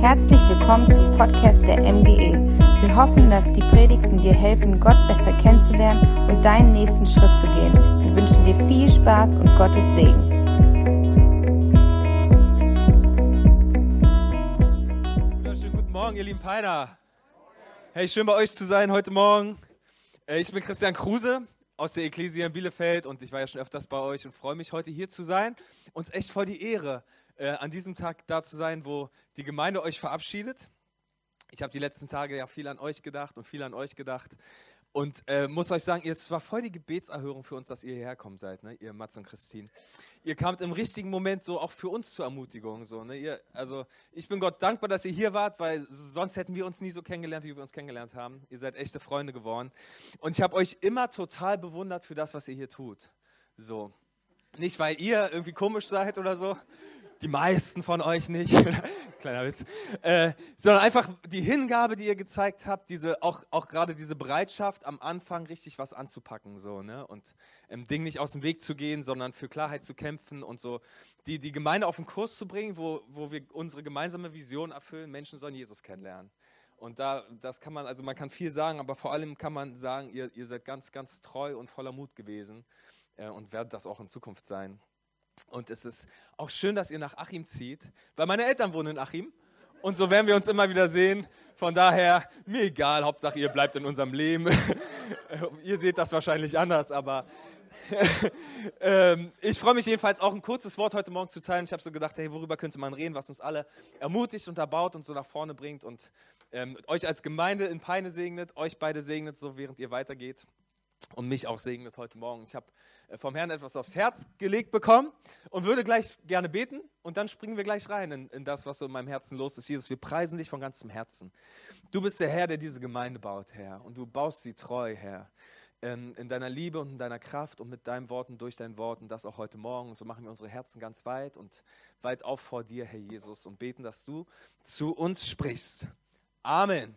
Herzlich willkommen zum Podcast der MGE. Wir hoffen, dass die Predigten dir helfen, Gott besser kennenzulernen und deinen nächsten Schritt zu gehen. Wir wünschen dir viel Spaß und Gottes Segen. Wunderschönen guten Morgen, ihr lieben Peiner. Hey, schön bei euch zu sein heute Morgen. Äh, Ich bin Christian Kruse aus der Ecclesia in Bielefeld und ich war ja schon öfters bei euch und freue mich, heute hier zu sein. Uns echt voll die Ehre, äh, an diesem Tag da zu sein, wo die Gemeinde euch verabschiedet. Ich habe die letzten Tage ja viel an euch gedacht und viel an euch gedacht. Und äh, muss euch sagen, es war voll die Gebetserhörung für uns, dass ihr hierher kommen seid, ne? ihr Mats und Christine. Ihr kamt im richtigen Moment so auch für uns zur Ermutigung. So, ne? ihr, also ich bin Gott dankbar, dass ihr hier wart, weil sonst hätten wir uns nie so kennengelernt, wie wir uns kennengelernt haben. Ihr seid echte Freunde geworden. Und ich habe euch immer total bewundert für das, was ihr hier tut. So. Nicht, weil ihr irgendwie komisch seid oder so, die meisten von euch nicht, kleiner Witz, äh, sondern einfach die Hingabe, die ihr gezeigt habt, diese, auch, auch gerade diese Bereitschaft, am Anfang richtig was anzupacken so, ne? und ähm, Ding nicht aus dem Weg zu gehen, sondern für Klarheit zu kämpfen und so die, die Gemeinde auf den Kurs zu bringen, wo, wo wir unsere gemeinsame Vision erfüllen, Menschen sollen Jesus kennenlernen. Und da, das kann man, also man kann viel sagen, aber vor allem kann man sagen, ihr, ihr seid ganz, ganz treu und voller Mut gewesen äh, und werdet das auch in Zukunft sein. Und es ist auch schön, dass ihr nach Achim zieht, weil meine Eltern wohnen in Achim. Und so werden wir uns immer wieder sehen. Von daher, mir egal, Hauptsache ihr bleibt in unserem Leben. ihr seht das wahrscheinlich anders, aber ähm, ich freue mich jedenfalls auch ein kurzes Wort heute Morgen zu teilen. Ich habe so gedacht, hey, worüber könnte man reden, was uns alle ermutigt und erbaut und so nach vorne bringt und ähm, euch als Gemeinde in Peine segnet, euch beide segnet, so während ihr weitergeht und mich auch segnet heute Morgen. Ich habe äh, vom Herrn etwas aufs Herz gelegt bekommen und würde gleich gerne beten und dann springen wir gleich rein in, in, das, was so in meinem Herzen los ist. Jesus, wir preisen dich von ganzem Herzen. Du bist der Herr, der diese Gemeinde baut, Herr, und du baust sie treu, Herr. In, in deiner Liebe und in deiner Kraft und mit deinen Worten, durch dein Wort und das auch heute Morgen. Und so machen wir unsere Herzen ganz weit und weit auf vor dir, Herr Jesus, und beten, dass du zu uns sprichst. Amen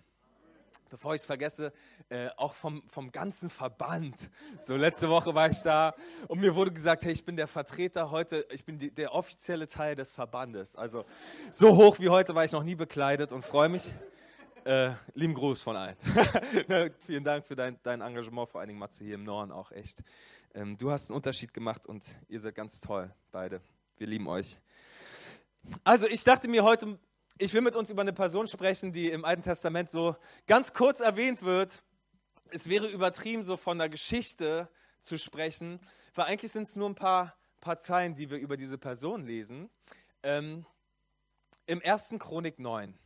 bevor ich es vergesse, äh, auch vom, vom ganzen Verband. So, letzte Woche war ich da und mir wurde gesagt, hey, ich bin der Vertreter heute, ich bin die, der offizielle Teil des Verbandes. Also so hoch wie heute war ich noch nie bekleidet und freue mich. Äh, lieben Gruß von allen. Vielen Dank für dein, dein Engagement, vor allen Dingen Matze hier im Norden auch echt. Ähm, du hast einen Unterschied gemacht und ihr seid ganz toll, beide. Wir lieben euch. Also ich dachte mir heute ich will mit uns über eine Person sprechen, die im Alten Testament so ganz kurz erwähnt wird. Es wäre übertrieben, so von der Geschichte zu sprechen, weil eigentlich sind es nur ein paar, paar Zeilen, die wir über diese Person lesen. Ähm, Im 1. Chronik 9.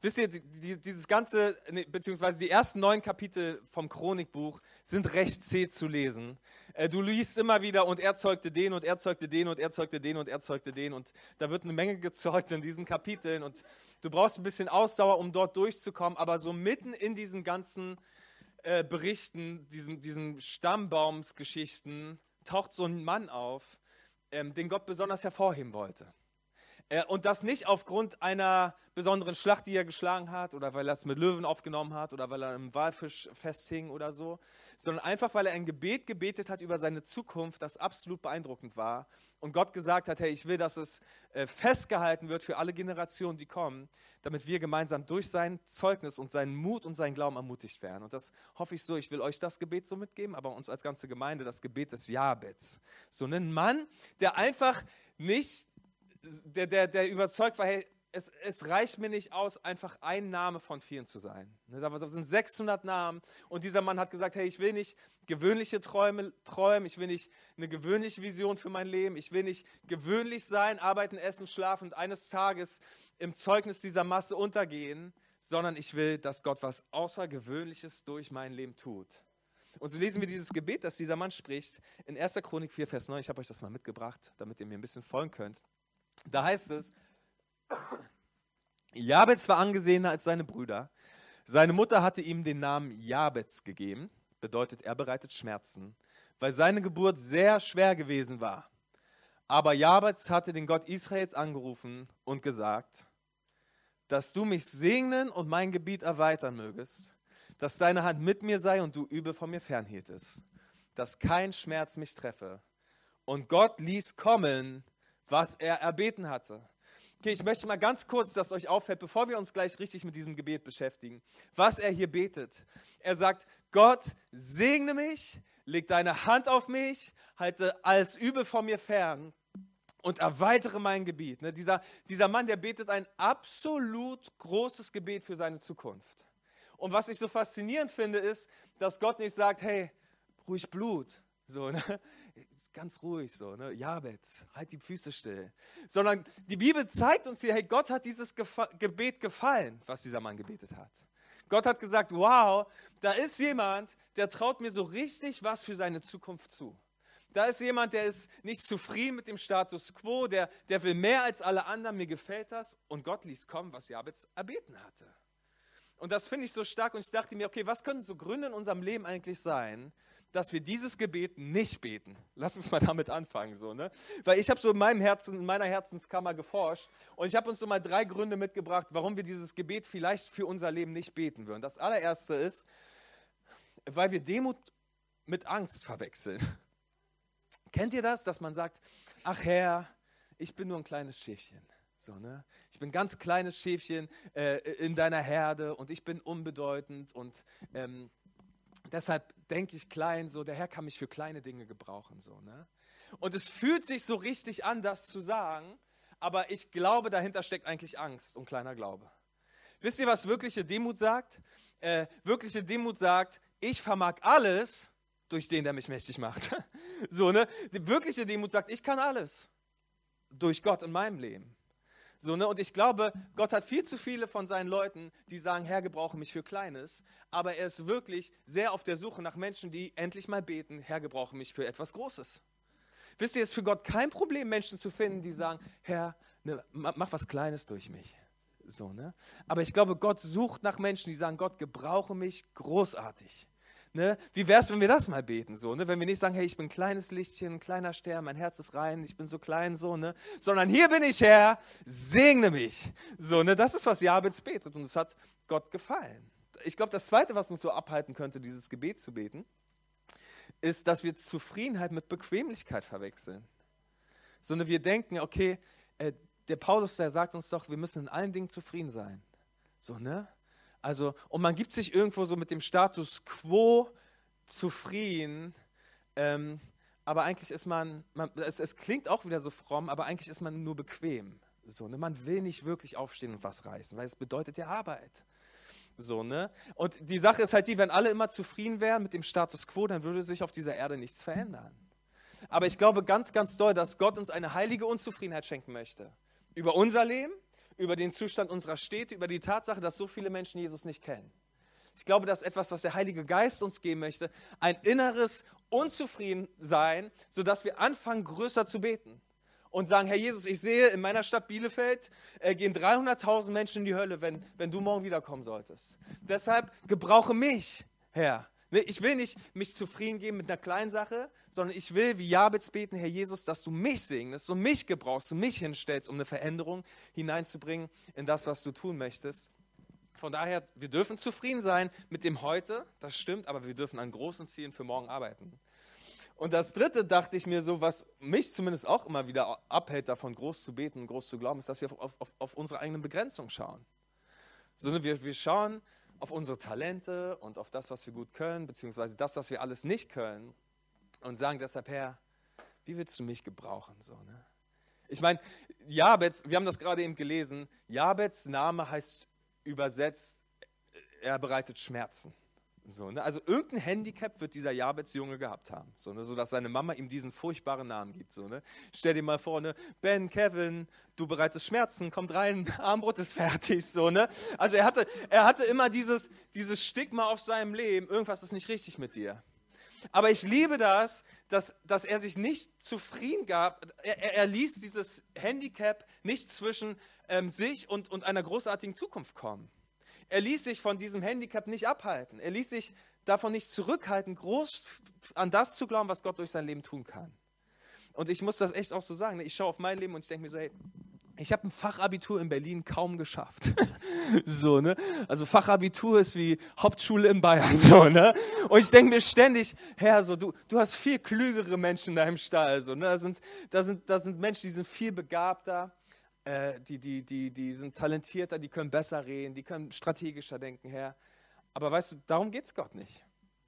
Wisst ihr, die, dieses ganze, beziehungsweise die ersten neun Kapitel vom Chronikbuch sind recht zäh zu lesen. Äh, du liest immer wieder und er zeugte den und er zeugte den und er zeugte den und er zeugte den und da wird eine Menge gezeugt in diesen Kapiteln und du brauchst ein bisschen Ausdauer, um dort durchzukommen, aber so mitten in diesen ganzen äh, Berichten, diesen, diesen Stammbaumsgeschichten, taucht so ein Mann auf, ähm, den Gott besonders hervorheben wollte. Äh, und das nicht aufgrund einer besonderen Schlacht, die er geschlagen hat, oder weil er es mit Löwen aufgenommen hat, oder weil er im Walfisch festhing oder so, sondern einfach, weil er ein Gebet gebetet hat über seine Zukunft, das absolut beeindruckend war. Und Gott gesagt hat, hey, ich will, dass es äh, festgehalten wird für alle Generationen, die kommen, damit wir gemeinsam durch sein Zeugnis und seinen Mut und seinen Glauben ermutigt werden. Und das hoffe ich so. Ich will euch das Gebet so mitgeben, aber uns als ganze Gemeinde das Gebet des Jabets. So einen Mann, der einfach nicht der, der, der überzeugt war, hey, es, es, reicht mir nicht aus, einfach ein Name von vielen zu sein. Ne, da sind 600 Namen und dieser Mann hat gesagt, hey, ich will nicht gewöhnliche Träume träumen, ich will nicht eine gewöhnliche Vision für mein Leben, ich will nicht gewöhnlich sein, arbeiten, essen, schlafen und eines Tages im Zeugnis dieser Masse untergehen, sondern ich will, dass Gott was Außergewöhnliches durch mein Leben tut. Und so lesen wir dieses Gebet, das dieser Mann spricht, in 1. Chronik 4, Vers 9. Ich habe euch das mal mitgebracht, damit ihr mir ein bisschen folgen könnt. Da heißt es, Jabez war angesehener als seine Brüder. Seine Mutter hatte ihm den Namen Jabez gegeben, bedeutet er bereitet Schmerzen, weil seine Geburt sehr schwer gewesen war. Aber Jabez hatte den Gott Israels angerufen und gesagt, dass du mich segnen und mein Gebiet erweitern mögest, dass deine Hand mit mir sei und du übel von mir fernhieltest, dass kein Schmerz mich treffe. Und Gott ließ kommen, was er erbeten hatte. Okay, ich möchte mal ganz kurz, dass euch auffällt, bevor wir uns gleich richtig mit diesem Gebet beschäftigen, was er hier betet. Er sagt, Gott, segne mich, leg deine Hand auf mich, halte alles Übel von mir fern und erweitere mein Gebiet. Ne? Dieser, dieser Mann, der betet ein absolut großes Gebet für seine Zukunft. Und was ich so faszinierend finde, ist, dass Gott nicht sagt, hey, ruhig Blut, so, ne? Ganz ruhig so, ne? Jabez, halt die Füße still. Sondern die Bibel zeigt uns hier, hey, Gott hat dieses Gefa Gebet gefallen, was dieser Mann gebetet hat. Gott hat gesagt, wow, da ist jemand, der traut mir so richtig was für seine Zukunft zu. Da ist jemand, der ist nicht zufrieden mit dem Status quo, der, der will mehr als alle anderen, mir gefällt das. Und Gott ließ kommen, was Jabez erbeten hatte. Und das finde ich so stark und ich dachte mir, okay, was können so Gründe in unserem Leben eigentlich sein, dass wir dieses Gebet nicht beten. Lass uns mal damit anfangen, so, ne? Weil ich habe so in meinem Herzen, in meiner Herzenskammer geforscht und ich habe uns so mal drei Gründe mitgebracht, warum wir dieses Gebet vielleicht für unser Leben nicht beten würden. Das allererste ist, weil wir Demut mit Angst verwechseln. Kennt ihr das, dass man sagt, ach Herr, ich bin nur ein kleines Schäfchen. So, ne? Ich bin ein ganz kleines Schäfchen äh, in deiner Herde und ich bin unbedeutend und ähm, deshalb denke ich klein, so der Herr kann mich für kleine Dinge gebrauchen. So, ne? Und es fühlt sich so richtig an, das zu sagen, aber ich glaube, dahinter steckt eigentlich Angst und kleiner Glaube. Wisst ihr, was wirkliche Demut sagt? Äh, wirkliche Demut sagt, ich vermag alles durch den, der mich mächtig macht. so, ne? Die wirkliche Demut sagt, ich kann alles durch Gott in meinem Leben. So, ne? Und ich glaube, Gott hat viel zu viele von seinen Leuten, die sagen, Herr, gebrauche mich für Kleines. Aber er ist wirklich sehr auf der Suche nach Menschen, die endlich mal beten, Herr, gebrauche mich für etwas Großes. Wisst ihr, es ist für Gott kein Problem, Menschen zu finden, die sagen, Herr, ne, mach was Kleines durch mich. So, ne? Aber ich glaube, Gott sucht nach Menschen, die sagen, Gott, gebrauche mich großartig. Ne? Wie wäre es, wenn wir das mal beten? So, ne? Wenn wir nicht sagen, hey, ich bin ein kleines Lichtchen, ein kleiner Stern, mein Herz ist rein, ich bin so klein, so, ne? Sondern hier bin ich, Herr, segne mich. So, ne? Das ist, was Jabez betet und es hat Gott gefallen. Ich glaube, das Zweite, was uns so abhalten könnte, dieses Gebet zu beten, ist, dass wir Zufriedenheit mit Bequemlichkeit verwechseln. Sondern wir denken, okay, äh, der Paulus, der sagt uns doch, wir müssen in allen Dingen zufrieden sein. So, ne? Also, und man gibt sich irgendwo so mit dem Status quo zufrieden, ähm, aber eigentlich ist man, man es, es, klingt auch wieder so fromm, aber eigentlich ist man nur bequem. So, ne? Man will nicht wirklich aufstehen und was reißen, weil es bedeutet ja Arbeit. So, ne? Und die Sache ist halt die, wenn alle immer zufrieden wären mit dem Status quo, dann würde sich auf dieser Erde nichts verändern. Aber ich glaube ganz, ganz doll, dass Gott uns eine heilige Unzufriedenheit schenken möchte. Über unser Leben, über den Zustand unserer Städte, über die Tatsache, dass so viele Menschen Jesus nicht kennen. Ich glaube, das ist etwas, was der Heilige Geist uns geben möchte, ein inneres Unzufriedensein, sodass wir anfangen, größer zu beten und sagen, Herr Jesus, ich sehe, in meiner Stadt Bielefeld äh, gehen 300.000 Menschen in die Hölle, wenn, wenn du morgen wiederkommen solltest. Deshalb gebrauche mich, Herr, Ne, ich will nicht mich zufrieden geben mit einer kleinen Sache, sondern ich will wie Jabez beten, Herr Jesus, dass du mich segnest und mich gebrauchst und mich hinstellst, um eine Veränderung hineinzubringen in das, was du tun möchtest. Von daher, wir dürfen zufrieden sein mit dem Heute, das stimmt, aber wir dürfen an großen Zielen für morgen arbeiten. Und das Dritte dachte ich mir so, was mich zumindest auch immer wieder abhält, davon groß zu beten und groß zu glauben, ist, dass wir auf, auf, auf unsere eigenen Begrenzungen schauen. Sondern wir, wir schauen, auf unsere Talente und auf das, was wir gut können, beziehungsweise das, was wir alles nicht können und sagen deshalb, Herr, wie willst du mich gebrauchen? So, ne? Ich meine, Jabez, wir haben das gerade eben gelesen, Jabez Name heißt übersetzt, er bereitet Schmerzen. So, ne? Also irgendein Handicap wird dieser Jabez-Junge gehabt haben, so, ne? sodass seine Mama ihm diesen furchtbaren Namen gibt. So, ne? Stell dir mal vor, ne? Ben, Kevin, du bereitest Schmerzen, kommt rein, Armbrot ist fertig. So, ne? Also er hatte, er hatte immer dieses, dieses Stigma auf seinem Leben, irgendwas ist nicht richtig mit dir. Aber ich liebe das, dass, dass er sich nicht zufrieden gab. Er, er ließ dieses Handicap nicht zwischen ähm, sich und, und einer großartigen Zukunft kommen. Er ließ sich von diesem Handicap nicht abhalten. Er ließ sich davon nicht zurückhalten, groß an das zu glauben, was Gott durch sein Leben tun kann. Und ich muss das echt auch so sagen. Ne? Ich schaue auf mein Leben und ich denke mir so, hey, ich habe ein Fachabitur in Berlin kaum geschafft. so, ne? Also Fachabitur ist wie Hauptschule in Bayern, so, ne? Und ich denke mir ständig, Herr, so, du, du hast viel klügere Menschen in deinem Stall, so, ne? Da sind, da sind, da sind Menschen, die sind viel begabter. Äh, die, die, die, die sind talentierter, die können besser reden, die können strategischer denken, Herr. Aber weißt du, darum geht es Gott nicht.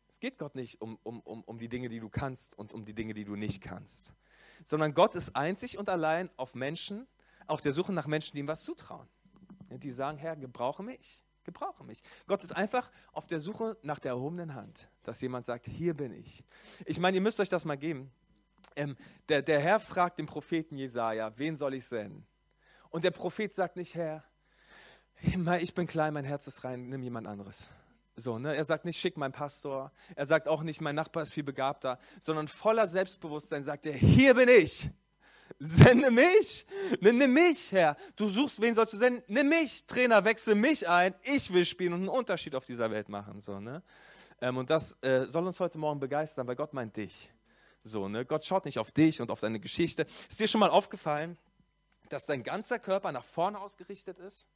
Es geht Gott nicht um, um, um, um die Dinge, die du kannst und um die Dinge, die du nicht kannst. Sondern Gott ist einzig und allein auf Menschen, auf der Suche nach Menschen, die ihm was zutrauen. Die sagen, Herr, gebrauche mich, gebrauche mich. Gott ist einfach auf der Suche nach der erhobenen Hand, dass jemand sagt, hier bin ich. Ich meine, ihr müsst euch das mal geben. Ähm, der, der Herr fragt den Propheten Jesaja, wen soll ich senden? Und der Prophet sagt nicht, Herr, ich bin klein, mein Herz ist rein, nimm jemand anderes. So, ne? Er sagt nicht, schick meinen Pastor. Er sagt auch nicht, mein Nachbar ist viel begabter, sondern voller Selbstbewusstsein sagt er, hier bin ich. Sende mich. Nimm mich, Herr. Du suchst, wen sollst du senden? Nimm mich. Trainer, wechsle mich ein. Ich will spielen und einen Unterschied auf dieser Welt machen. So, ne? Ähm, und das äh, soll uns heute Morgen begeistern, weil Gott meint dich. So, ne? Gott schaut nicht auf dich und auf deine Geschichte. Ist dir schon mal aufgefallen, dass dein ganzer Körper nach vorne ausgerichtet ist?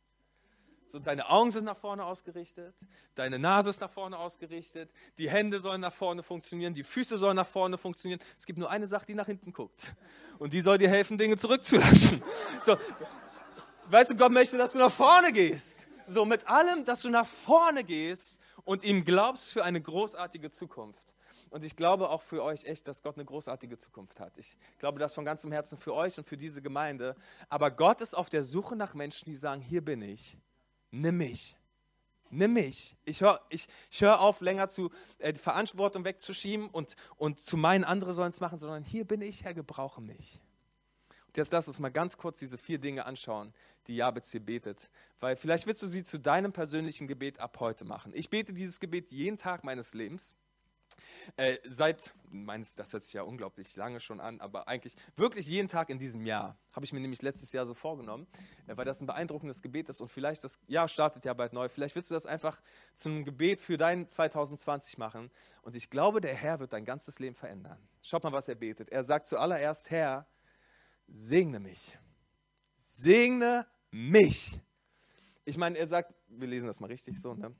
So, deine Augen sind nach vorne ausgerichtet, deine Nase ist nach vorne ausgerichtet, die Hände sollen nach vorne funktionieren, die Füße sollen nach vorne funktionieren. Es gibt nur eine Sache, die nach hinten guckt. Und die soll dir helfen, Dinge zurückzulassen. So, weißt du, Gott möchte, dass du nach vorne gehst. So, mit allem, dass du nach vorne gehst und ihm glaubst für eine großartige Zukunft. Und ich glaube auch für euch echt, dass Gott eine großartige Zukunft hat. Ich glaube das von ganzem Herzen für euch und für diese Gemeinde. Aber Gott ist auf der Suche nach Menschen, die sagen, hier bin ich nimm mich. Nimm mich. Ich höre ich, ich hör auf, länger zu, äh, die Verantwortung wegzuschieben und, und zu meinen, andere sollen es machen, sondern hier bin ich, Herr, gebrauche mich. Und jetzt lass uns mal ganz kurz diese vier Dinge anschauen, die Jabez hier betet. Weil vielleicht willst du sie zu deinem persönlichen Gebet ab heute machen. Ich bete dieses Gebet jeden Tag meines Lebens. Äh, seit, meines, das hört sich ja unglaublich lange schon an, aber eigentlich wirklich jeden Tag in diesem Jahr. Habe ich mir nämlich letztes Jahr so vorgenommen, äh, weil das ein beeindruckendes Gebet ist und vielleicht das Jahr startet ja bald neu. Vielleicht willst du das einfach zum Gebet für dein 2020 machen. Und ich glaube, der Herr wird dein ganzes Leben verändern. Schaut mal, was er betet. Er sagt zuallererst, Herr, segne mich. Segne mich. Ich meine, er sagt, wir lesen das mal richtig so, ne?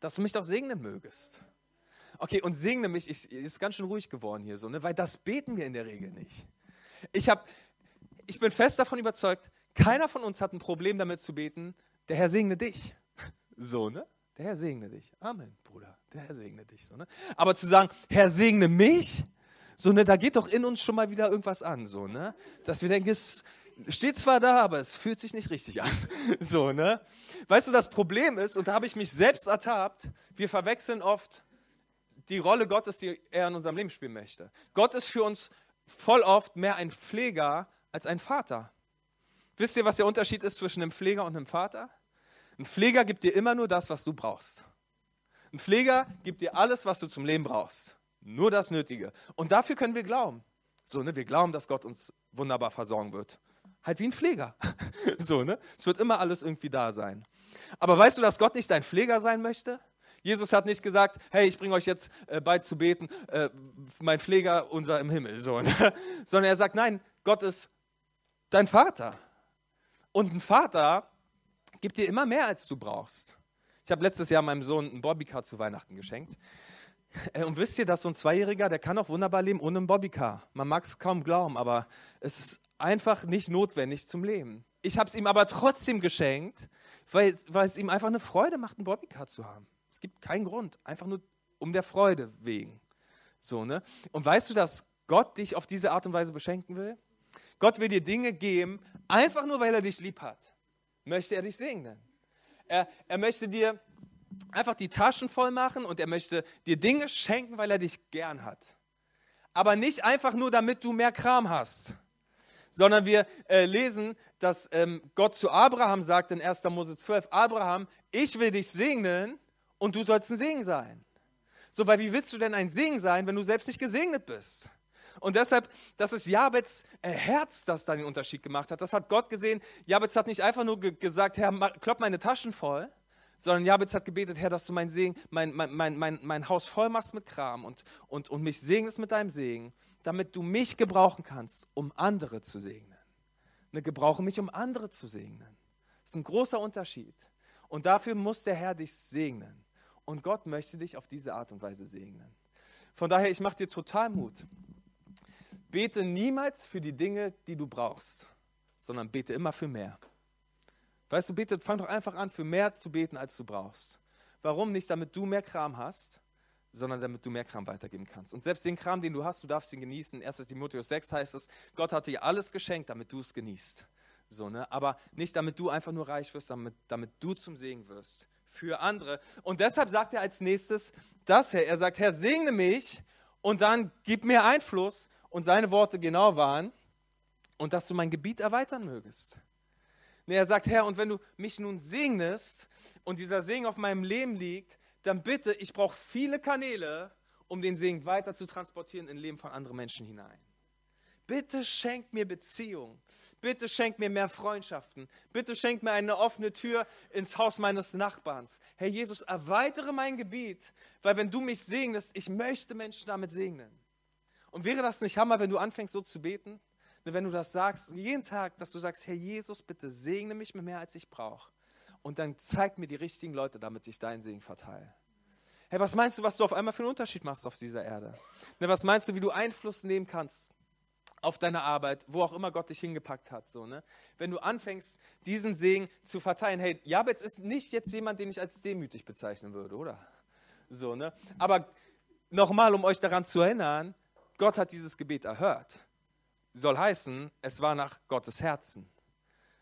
dass du mich doch segnen mögest. Okay, und segne mich, ich, ist ganz schön ruhig geworden hier so, ne? weil das beten wir in der Regel nicht. Ich, hab, ich bin fest davon überzeugt, keiner von uns hat ein Problem damit zu beten, der Herr segne dich. So, ne? Der Herr segne dich. Amen, Bruder. Der Herr segne dich. So, ne? Aber zu sagen, Herr segne mich, so, ne, da geht doch in uns schon mal wieder irgendwas an, so, ne? Dass wir denken, es steht zwar da, aber es fühlt sich nicht richtig an. So, ne? Weißt du, das Problem ist, und da habe ich mich selbst ertappt, wir verwechseln oft die Rolle Gottes, die er in unserem Leben spielen möchte. Gott ist für uns voll oft mehr ein Pfleger als ein Vater. Wisst ihr, was der Unterschied ist zwischen einem Pfleger und einem Vater? Ein Pfleger gibt dir immer nur das, was du brauchst. Ein Pfleger gibt dir alles, was du zum Leben brauchst. Nur das Nötige. Und dafür können wir glauben. So, ne? Wir glauben, dass Gott uns wunderbar versorgen wird. Halt wie ein Pfleger. so, ne? Es wird immer alles irgendwie da sein. Aber weißt du, dass Gott nicht dein Pfleger sein möchte? Jesus hat nicht gesagt, hey, ich bringe euch jetzt äh, bei zu beten, äh, mein Pfleger, unser im Himmel, so, ne? sondern er sagt, nein, Gott ist dein Vater. Und ein Vater gibt dir immer mehr, als du brauchst. Ich habe letztes Jahr meinem Sohn einen Bobbycar zu Weihnachten geschenkt. Äh, und wisst ihr, dass so ein Zweijähriger, der kann auch wunderbar leben ohne einen Bobbycar. Man mag es kaum glauben, aber es ist einfach nicht notwendig zum Leben. Ich habe es ihm aber trotzdem geschenkt, weil, weil es ihm einfach eine Freude macht, einen Bobbycar zu haben. Es gibt keinen Grund, einfach nur um der Freude wegen. So, ne? Und weißt du, dass Gott dich auf diese Art und Weise beschenken will? Gott will dir Dinge geben, einfach nur weil er dich lieb hat. Möchte er dich segnen. Er, er möchte dir einfach die Taschen voll machen und er möchte dir Dinge schenken, weil er dich gern hat. Aber nicht einfach nur, damit du mehr Kram hast, sondern wir äh, lesen, dass ähm, Gott zu Abraham sagt in 1. Mose 12, Abraham, ich will dich segnen und du sollst ein Segen sein. So, weil wie willst du denn ein Segen sein, wenn du selbst nicht gesegnet bist? Und deshalb, das ist Jabets äh, Herz, das da den Unterschied gemacht hat. Das hat Gott gesehen. Jabez hat nicht einfach nur ge gesagt, Herr, klopp meine Taschen voll, sondern Jabez hat gebetet, Herr, dass du mein, Segen, mein, mein, mein, mein, mein Haus voll machst mit Kram und, und, und mich segnest mit deinem Segen, damit du mich gebrauchen kannst, um andere zu segnen. Ne, gebrauche mich, um andere zu segnen. Das ist ein großer Unterschied. Und dafür muss der Herr dich segnen. Und Gott möchte dich auf diese Art und Weise segnen. Von daher, ich mache dir total Mut. Bete niemals für die Dinge, die du brauchst, sondern bete immer für mehr. Weißt du, bete, fang doch einfach an, für mehr zu beten, als du brauchst. Warum nicht? Damit du mehr Kram hast, sondern damit du mehr Kram weitergeben kannst. Und selbst den Kram, den du hast, du darfst ihn genießen. 1. Timotheus 6 heißt es, Gott hat dir alles geschenkt, damit du es genießt. So, ne? Aber nicht, damit du einfach nur reich wirst, damit, damit du zum Segen wirst für andere. Und deshalb sagt er als nächstes das, Herr. Er sagt, Herr, segne mich und dann gib mir Einfluss. Und seine Worte genau waren, und dass du mein Gebiet erweitern mögest. Nee, er sagt, Herr, und wenn du mich nun segnest und dieser Segen auf meinem Leben liegt, dann bitte, ich brauche viele Kanäle, um den Segen weiter zu transportieren in Leben von anderen Menschen hinein. Bitte schenk mir Beziehung. Bitte schenk mir mehr Freundschaften. Bitte schenk mir eine offene Tür ins Haus meines Nachbarns. Herr Jesus, erweitere mein Gebiet, weil wenn du mich segnest, ich möchte Menschen damit segnen. Und wäre das nicht Hammer, wenn du anfängst so zu beten? Wenn du das sagst, jeden Tag, dass du sagst, Herr Jesus, bitte segne mich mit mehr, als ich brauche. Und dann zeig mir die richtigen Leute, damit ich deinen Segen verteile. Hey, was meinst du, was du auf einmal für einen Unterschied machst auf dieser Erde? Was meinst du, wie du Einfluss nehmen kannst auf deine Arbeit, wo auch immer Gott dich hingepackt hat? So, ne? Wenn du anfängst, diesen Segen zu verteilen. Hey, Jabez ist nicht jetzt jemand, den ich als demütig bezeichnen würde, oder? So, ne? Aber nochmal, um euch daran zu erinnern, Gott hat dieses Gebet erhört. Soll heißen, es war nach Gottes Herzen.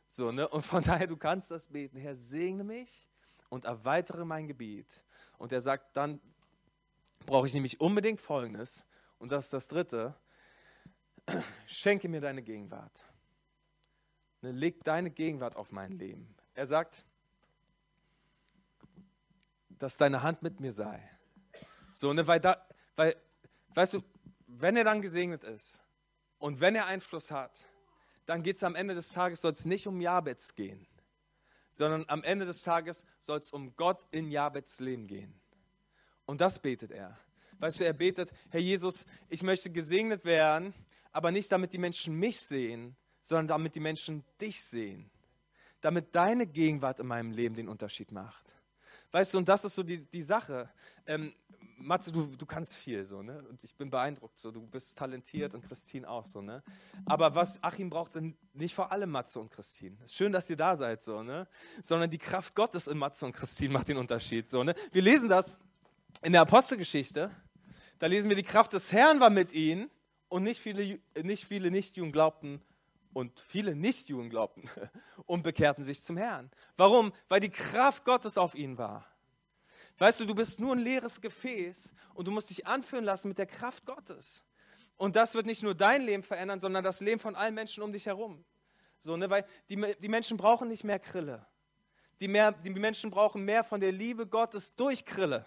So, ne? Und von daher, du kannst das beten, Herr, segne mich und erweitere mein Gebiet. Und er sagt, dann brauche ich nämlich unbedingt Folgendes, und das ist das Dritte, schenke mir deine Gegenwart. Ne, leg deine Gegenwart auf mein Leben. Er sagt, dass deine Hand mit mir sei. So, ne, weil da, weil, weißt du, wenn er dann gesegnet ist und wenn er Einfluss hat, dann geht es am Ende des Tages, soll es nicht um Jabez gehen, sondern am Ende des Tages soll es um Gott in Jabez Leben gehen. Und das betet er. Weißt du, er betet, Herr Jesus, ich möchte gesegnet werden, aber nicht damit die Menschen mich sehen, sondern damit die Menschen dich sehen. Damit deine Gegenwart in meinem Leben den Unterschied macht. Weißt du, und das ist so die, die Sache. Ähm, Matze, du, du kannst viel, so, ne? Und ich bin beeindruckt, so, du bist talentiert und Christine auch, so, ne? Aber was Achim braucht, sind nicht vor allem Matze und Christine. Schön, dass ihr da seid, so, ne? Sondern die Kraft Gottes in Matze und Christine macht den Unterschied, so, ne? Wir lesen das in der Apostelgeschichte. Da lesen wir, die Kraft des Herrn war mit ihnen und nicht viele, nicht viele Nichtjuden glaubten und viele Nichtjuden glaubten und bekehrten sich zum Herrn. Warum? Weil die Kraft Gottes auf ihnen war. Weißt du, du bist nur ein leeres Gefäß und du musst dich anführen lassen mit der Kraft Gottes. Und das wird nicht nur dein Leben verändern, sondern das Leben von allen Menschen um dich herum. So, ne? Weil die, die Menschen brauchen nicht mehr Krille. Die, mehr, die Menschen brauchen mehr von der Liebe Gottes durch Krille.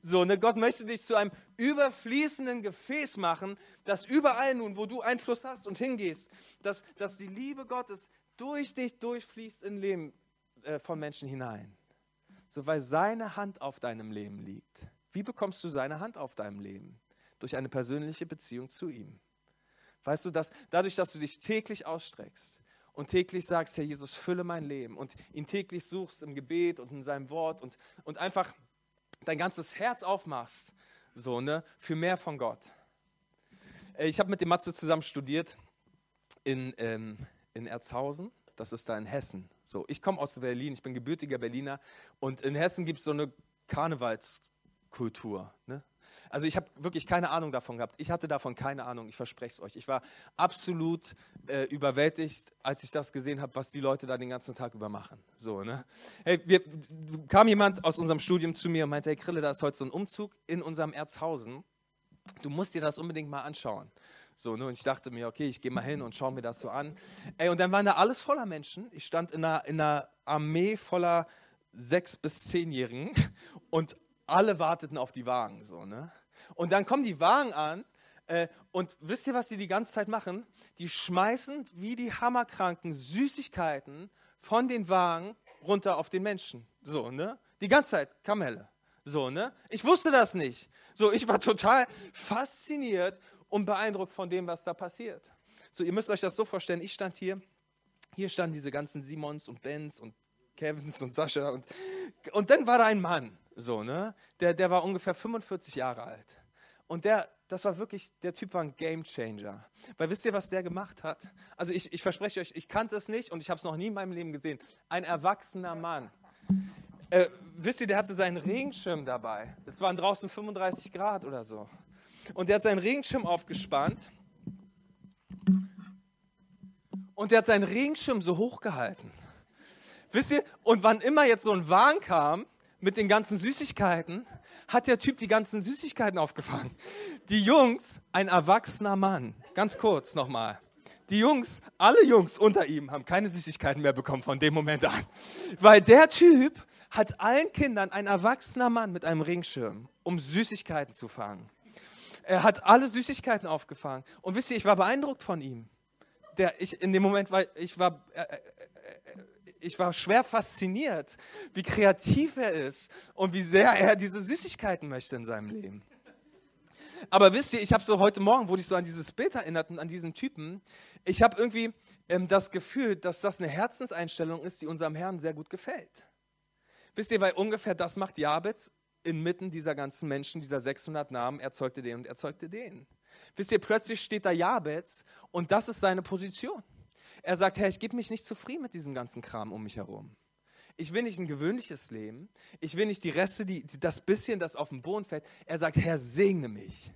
So, ne? Gott möchte dich zu einem überfließenden Gefäß machen, das überall nun, wo du Einfluss hast und hingehst, dass, dass die Liebe Gottes durch dich durchfließt in Leben äh, von Menschen hinein so weil seine Hand auf deinem Leben liegt. Wie bekommst du seine Hand auf deinem Leben? Durch eine persönliche Beziehung zu ihm. Weißt du, dass dadurch, dass du dich täglich ausstreckst und täglich sagst, Herr Jesus, fülle mein Leben und ihn täglich suchst im Gebet und in seinem Wort und, und einfach dein ganzes Herz aufmachst, so, ne, für mehr von Gott. Äh, ich habe mit dem Matze zusammen studiert in, ähm, in Erzhausen das ist da in Hessen. So, ich komme aus Berlin, ich bin gebürtiger Berliner und in Hessen gibt es so eine Karnevalskultur. Ne? Also ich habe wirklich keine Ahnung davon gehabt. Ich hatte davon keine Ahnung, ich verspreche es euch. Ich war absolut äh, überwältigt, als ich das gesehen habe, was die Leute da den ganzen Tag über machen. So, ne? hey, wir, kam jemand aus unserem Studium zu mir und meinte, hey Krille, da ist heute so ein Umzug in unserem Erzhausen. Du musst dir das unbedingt mal anschauen. So, ne? Und ich dachte mir, okay, ich gehe mal hin und schaue mir das so an. Ey, und dann waren da alles voller Menschen. Ich stand in einer, in einer Armee voller sechs- bis zehnjährigen und alle warteten auf die Wagen. So, ne? Und dann kommen die Wagen an äh, und wisst ihr, was die die ganze Zeit machen? Die schmeißen wie die Hammerkranken Süßigkeiten von den Wagen runter auf den Menschen. So, ne? Die ganze Zeit Kamelle. So, ne? Ich wusste das nicht. So, ich war total fasziniert und beeindruckt von dem, was da passiert. So, ihr müsst euch das so vorstellen, ich stand hier, hier standen diese ganzen Simons und Bens und Kevins und Sascha und, und dann war da ein Mann, so, ne, der, der war ungefähr 45 Jahre alt. Und der, das war wirklich, der Typ war ein Game Changer. Weil wisst ihr, was der gemacht hat? Also ich, ich verspreche euch, ich kannte es nicht und ich habe es noch nie in meinem Leben gesehen. Ein erwachsener Mann. Äh, wisst ihr, der hatte seinen Regenschirm dabei. Es waren draußen 35 Grad oder so. Und der hat seinen Regenschirm aufgespannt. Und der hat seinen Regenschirm so hochgehalten. Wisst ihr, und wann immer jetzt so ein Wahn kam mit den ganzen Süßigkeiten, hat der Typ die ganzen Süßigkeiten aufgefangen. Die Jungs, ein erwachsener Mann, ganz kurz nochmal. Die Jungs, alle Jungs unter ihm haben keine Süßigkeiten mehr bekommen von dem Moment an. Weil der Typ hat allen Kindern, ein erwachsener Mann mit einem Ringschirm, um Süßigkeiten zu fangen. Er hat alle Süßigkeiten aufgefangen. Und wisst ihr, ich war beeindruckt von ihm. Der, ich, in dem Moment war ich war, äh, äh, ich war schwer fasziniert, wie kreativ er ist und wie sehr er diese Süßigkeiten möchte in seinem Leben. Aber wisst ihr, ich habe so heute Morgen, wurde ich so an dieses Bild erinnert und an diesen Typen. Ich habe irgendwie ähm, das Gefühl, dass das eine Herzenseinstellung ist, die unserem Herrn sehr gut gefällt. Wisst ihr, weil ungefähr das macht Jabez inmitten dieser ganzen Menschen, dieser 600 Namen, erzeugte den und erzeugte den. Wisst ihr, plötzlich steht da Jabez und das ist seine Position. Er sagt, Herr, ich gebe mich nicht zufrieden mit diesem ganzen Kram um mich herum. Ich will nicht ein gewöhnliches Leben. Ich will nicht die Reste, die, das bisschen, das auf den Boden fällt. Er sagt, Herr, segne mich.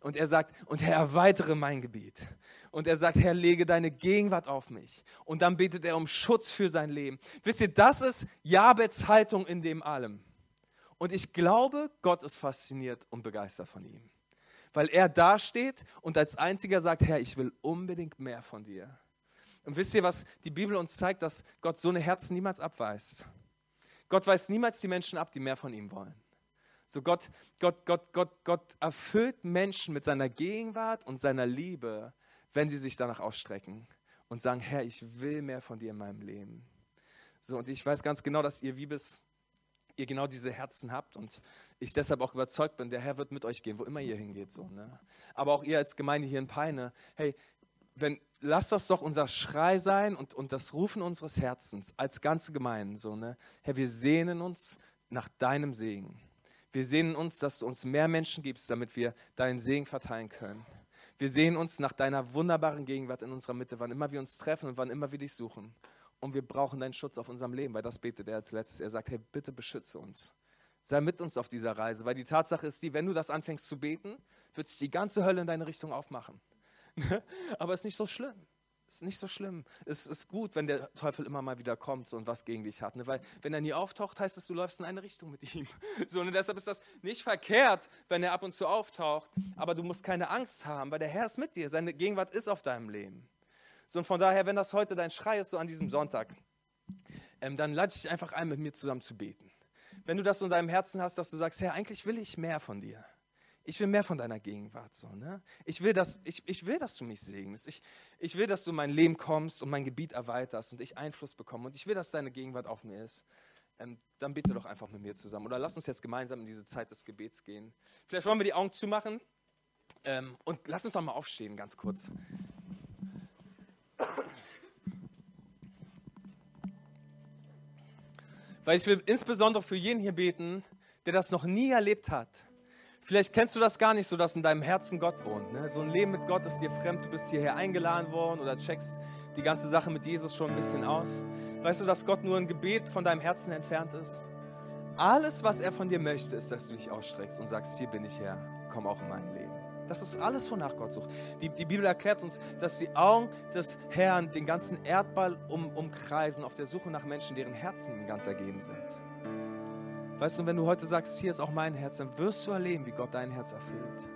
Und er sagt, und Herr, erweitere mein Gebiet. Und er sagt, Herr, lege deine Gegenwart auf mich. Und dann betet er um Schutz für sein Leben. Wisst ihr, das ist Jabets Haltung in dem allem. Und ich glaube, Gott ist fasziniert und begeistert von ihm. Weil er dasteht und als einziger sagt, Herr, ich will unbedingt mehr von dir. Und wisst ihr, was die Bibel uns zeigt, dass Gott so eine Herzen niemals abweist? Gott weist niemals die Menschen ab, die mehr von ihm wollen. So Gott, Gott, Gott, Gott, Gott erfüllt Menschen mit seiner Gegenwart und seiner Liebe, wenn sie sich danach ausstrecken und sagen, Herr, ich will mehr von dir in meinem Leben. So, und ich weiß ganz genau, dass ihr wie bis ihr genau diese Herzen habt und ich deshalb auch überzeugt bin, der Herr wird mit euch gehen, wo immer ihr hingeht. So, ne? Aber auch ihr als Gemeinde hier in Peine, hey, wenn, lass das doch unser Schrei sein und, und das Rufen unseres Herzens als ganze Gemeinde. So, ne? Herr, wir sehnen uns nach deinem Segen. Wir sehnen uns, dass du uns mehr Menschen gibst, damit wir deinen Segen verteilen können. Wir sehen uns nach deiner wunderbaren Gegenwart in unserer Mitte, wann immer wir uns treffen und wann immer wir dich suchen. Und wir brauchen deinen Schutz auf unserem Leben, weil das betet er als letztes. Er sagt, hey, bitte beschütze uns. Sei mit uns auf dieser Reise, weil die Tatsache ist die, wenn du das anfängst zu beten, wird sich die ganze Hölle in deine Richtung aufmachen. Aber es ist nicht so schlimm. Es ist nicht so schlimm. Es ist gut, wenn der Teufel immer mal wieder kommt und was gegen dich hat. Ne? Weil wenn er nie auftaucht, heißt es, du läufst in eine Richtung mit ihm. So, und deshalb ist das nicht verkehrt, wenn er ab und zu auftaucht. Aber du musst keine Angst haben, weil der Herr ist mit dir. Seine Gegenwart ist auf deinem Leben. So, und von daher, wenn das heute dein Schrei ist, so an diesem Sonntag, ähm, dann lade ich dich einfach ein, mit mir zusammen zu beten. Wenn du das in deinem Herzen hast, dass du sagst, Herr, eigentlich will ich mehr von dir ich will mehr von deiner Gegenwart. So, ne? ich, will, dass, ich, ich will, dass du mich segnest. Ich, ich will, dass du in mein Leben kommst und mein Gebiet erweiterst und ich Einfluss bekomme. Und ich will, dass deine Gegenwart auf mir ist. Ähm, dann bitte doch einfach mit mir zusammen. Oder lass uns jetzt gemeinsam in diese Zeit des Gebets gehen. Vielleicht wollen wir die Augen zumachen. Ähm, und lass uns doch mal aufstehen, ganz kurz. Weil ich will insbesondere für jeden hier beten, der das noch nie erlebt hat Vielleicht kennst du das gar nicht so, dass in deinem Herzen Gott wohnt. Ne? So ein Leben mit Gott ist dir fremd, du bist hierher eingeladen worden oder checkst die ganze Sache mit Jesus schon ein bisschen aus. Weißt du, dass Gott nur ein Gebet von deinem Herzen entfernt ist? Alles, was er von dir möchte, ist, dass du dich ausstreckst und sagst, hier bin ich Herr, komm auch in mein Leben. Das ist alles, wonach Gott sucht. Die, die Bibel erklärt uns, dass die Augen des Herrn den ganzen Erdball um, umkreisen auf der Suche nach Menschen, deren Herzen ganz ergeben sind. Weißt du, wenn du heute sagst, hier ist auch mein Herz, dann wirst du erleben, wie Gott dein Herz erfüllt.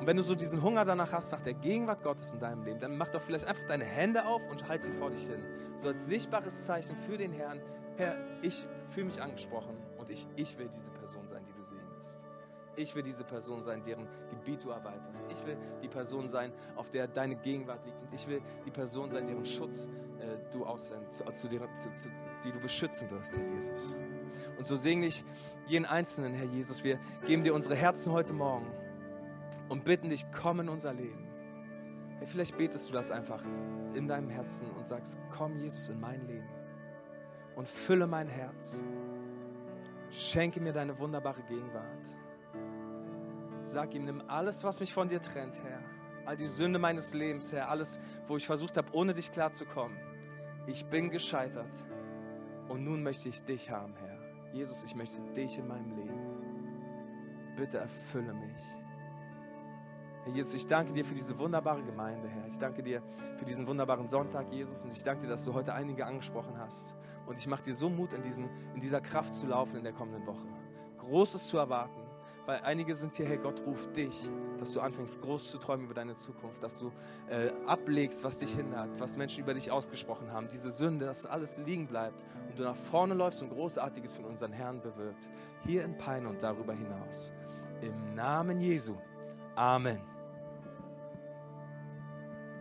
Und wenn du so diesen Hunger danach hast, nach der Gegenwart Gottes in deinem Leben, dann mach doch vielleicht einfach deine Hände auf und halt sie vor dich hin. So als sichtbares Zeichen für den Herrn, Herr, ich fühle mich angesprochen und ich, ich will diese Person sein, die du segnest. Ich will diese Person sein, deren Gebiet du erweiterst. Ich will die Person sein, auf der deine Gegenwart liegt. Und ich will die Person sein, deren Schutz äh, du aussendest, zu, zu, zu, zu, die du beschützen wirst, Herr Jesus. Und so segne ich jeden Einzelnen, Herr Jesus. Wir geben dir unsere Herzen heute Morgen und bitten dich, komm in unser Leben. Hey, vielleicht betest du das einfach in deinem Herzen und sagst, komm Jesus in mein Leben und fülle mein Herz. Schenke mir deine wunderbare Gegenwart. Sag ihm, nimm alles, was mich von dir trennt, Herr. All die Sünde meines Lebens, Herr. Alles, wo ich versucht habe, ohne dich klarzukommen. Ich bin gescheitert. Und nun möchte ich dich haben, Herr. Jesus, ich möchte dich in meinem Leben. Bitte erfülle mich. Herr Jesus, ich danke dir für diese wunderbare Gemeinde, Herr. Ich danke dir für diesen wunderbaren Sonntag, Jesus. Und ich danke dir, dass du heute einige angesprochen hast. Und ich mache dir so Mut, in, diesem, in dieser Kraft zu laufen in der kommenden Woche. Großes zu erwarten. Weil einige sind hier, hey, Gott ruft dich, dass du anfängst, groß zu träumen über deine Zukunft, dass du äh, ablegst, was dich hindert, was Menschen über dich ausgesprochen haben, diese Sünde, dass alles liegen bleibt und du nach vorne läufst und Großartiges von unseren Herrn bewirkt. Hier in Peine und darüber hinaus. Im Namen Jesu. Amen.